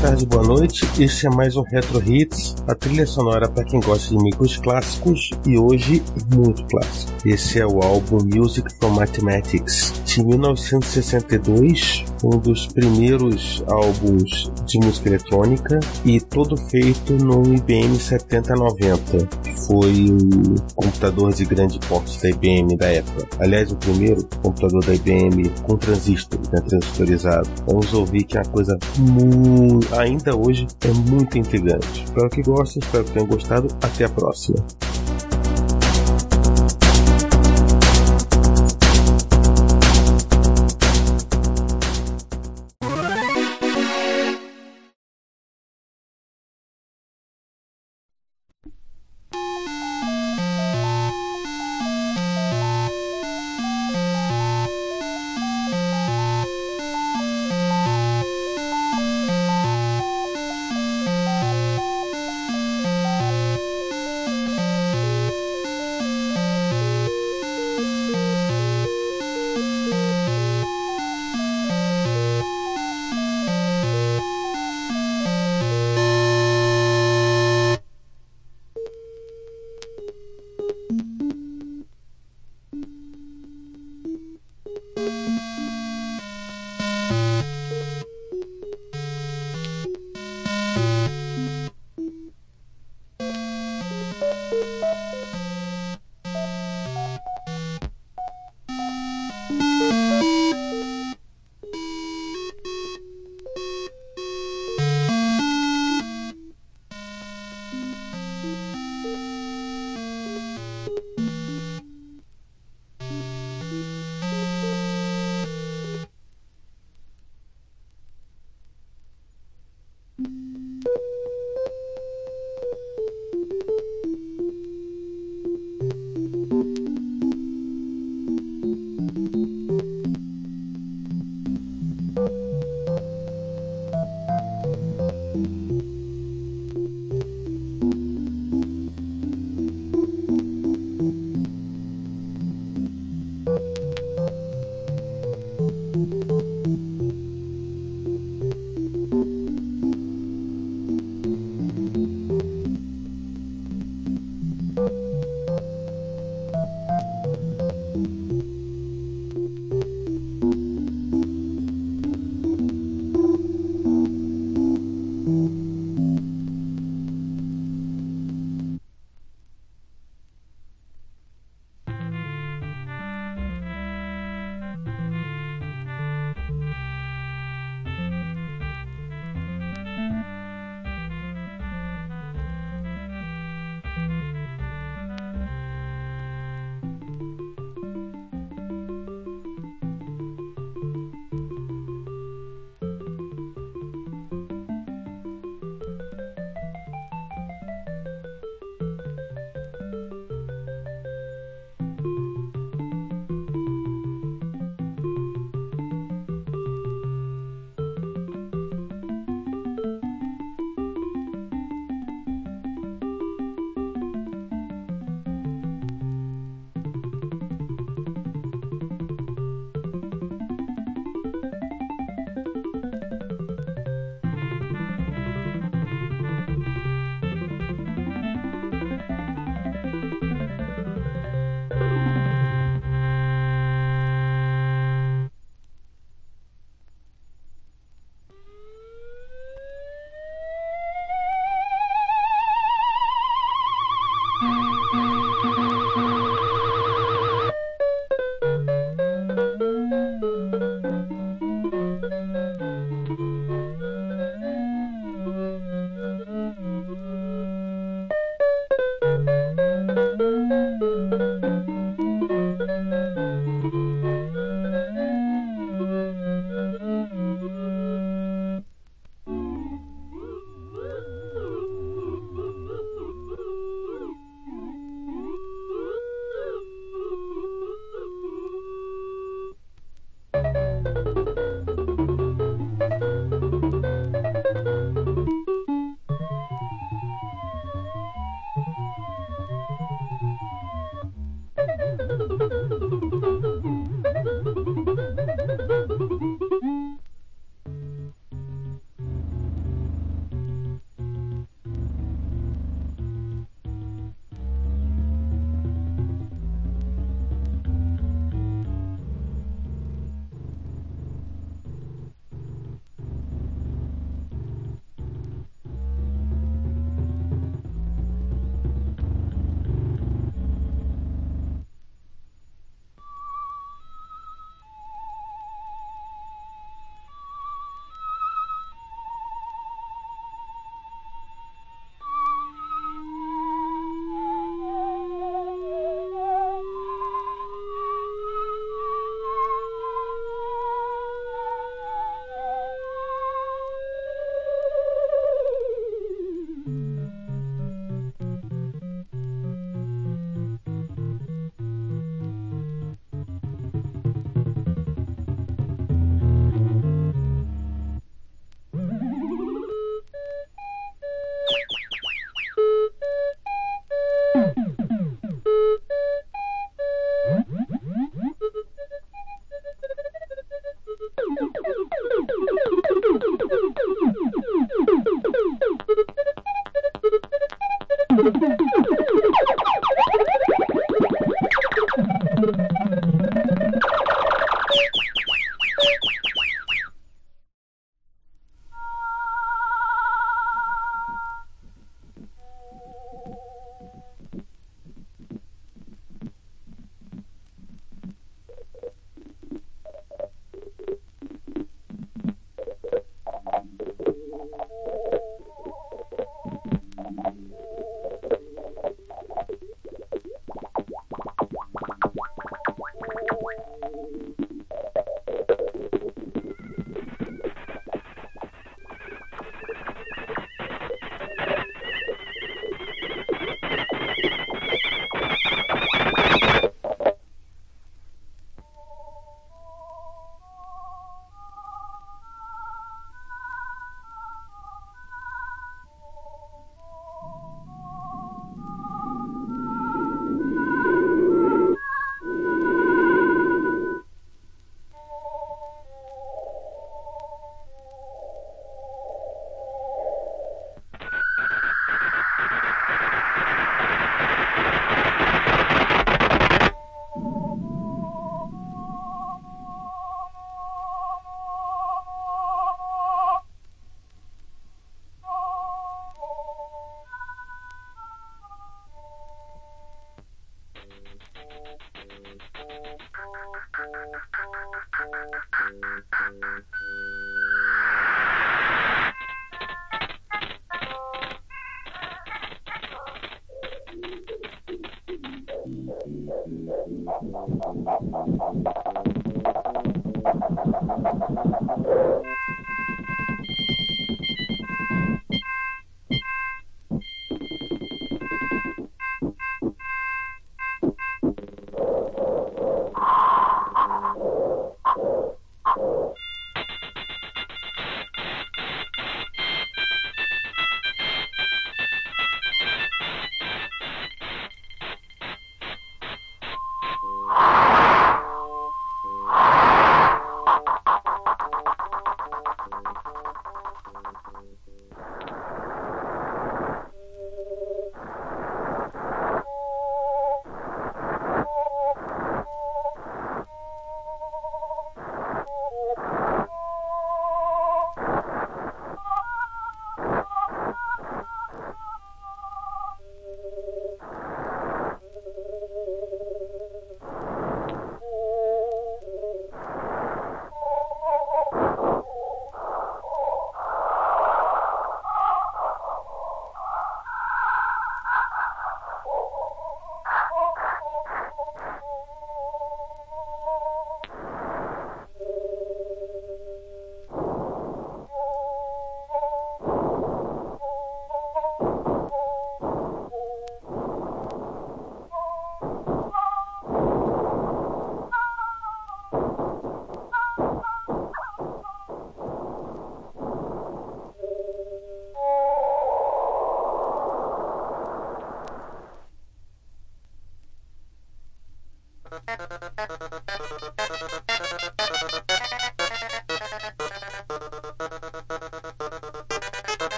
tarde, boa noite. Este é mais um Retro Hits, a trilha sonora para quem gosta de micros clássicos e hoje muito clássico. Esse é o álbum Music from Mathematics, de 1962, um dos primeiros álbuns de música eletrônica e todo feito no IBM 7090, que foi o computador de grande porte da IBM da época. Aliás, o primeiro computador da IBM com transistor, né, transistorizado. Vamos ouvir que é uma coisa muito, ainda hoje é muito intrigante. Espero que gostem, espero que tenham gostado. Até a próxima.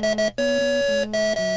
Thank you.